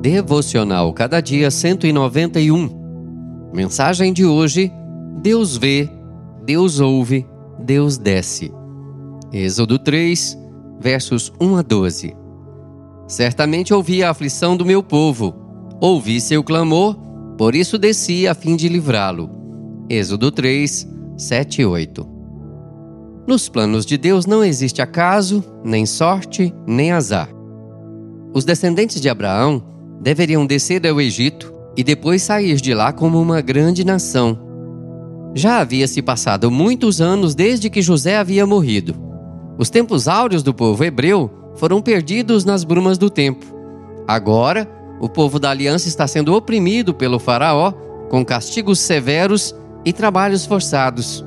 Devocional Cada Dia 191. Mensagem de hoje: Deus vê, Deus ouve, Deus desce. Êxodo 3, versos 1 a 12. Certamente ouvi a aflição do meu povo, ouvi seu clamor, por isso desci a fim de livrá-lo. Êxodo 3, 7 e 8. Nos planos de Deus não existe acaso, nem sorte, nem azar. Os descendentes de Abraão deveriam descer ao Egito e depois sair de lá como uma grande nação. Já havia se passado muitos anos desde que José havia morrido. Os tempos áureos do povo hebreu foram perdidos nas brumas do tempo. Agora, o povo da aliança está sendo oprimido pelo Faraó com castigos severos e trabalhos forçados.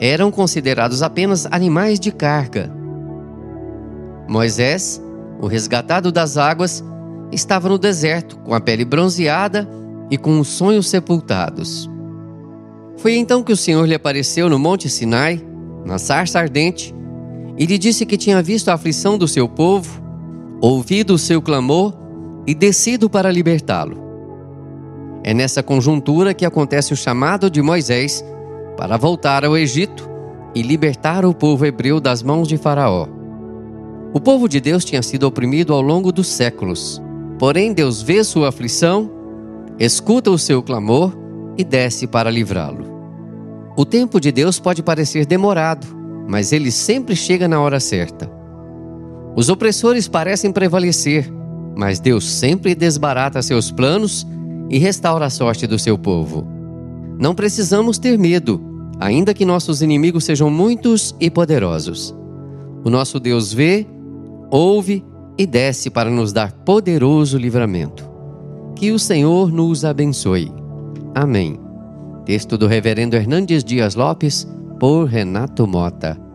Eram considerados apenas animais de carga. Moisés, o resgatado das águas, estava no deserto, com a pele bronzeada e com os sonhos sepultados. Foi então que o Senhor lhe apareceu no Monte Sinai, na sarça ardente, e lhe disse que tinha visto a aflição do seu povo, ouvido o seu clamor e descido para libertá-lo. É nessa conjuntura que acontece o chamado de Moisés para voltar ao Egito e libertar o povo hebreu das mãos de Faraó. O povo de Deus tinha sido oprimido ao longo dos séculos Porém, Deus vê sua aflição, escuta o seu clamor e desce para livrá-lo. O tempo de Deus pode parecer demorado, mas ele sempre chega na hora certa. Os opressores parecem prevalecer, mas Deus sempre desbarata seus planos e restaura a sorte do seu povo. Não precisamos ter medo, ainda que nossos inimigos sejam muitos e poderosos. O nosso Deus vê, ouve e desce para nos dar poderoso livramento. Que o Senhor nos abençoe. Amém. Texto do Reverendo Hernandes Dias Lopes, por Renato Mota.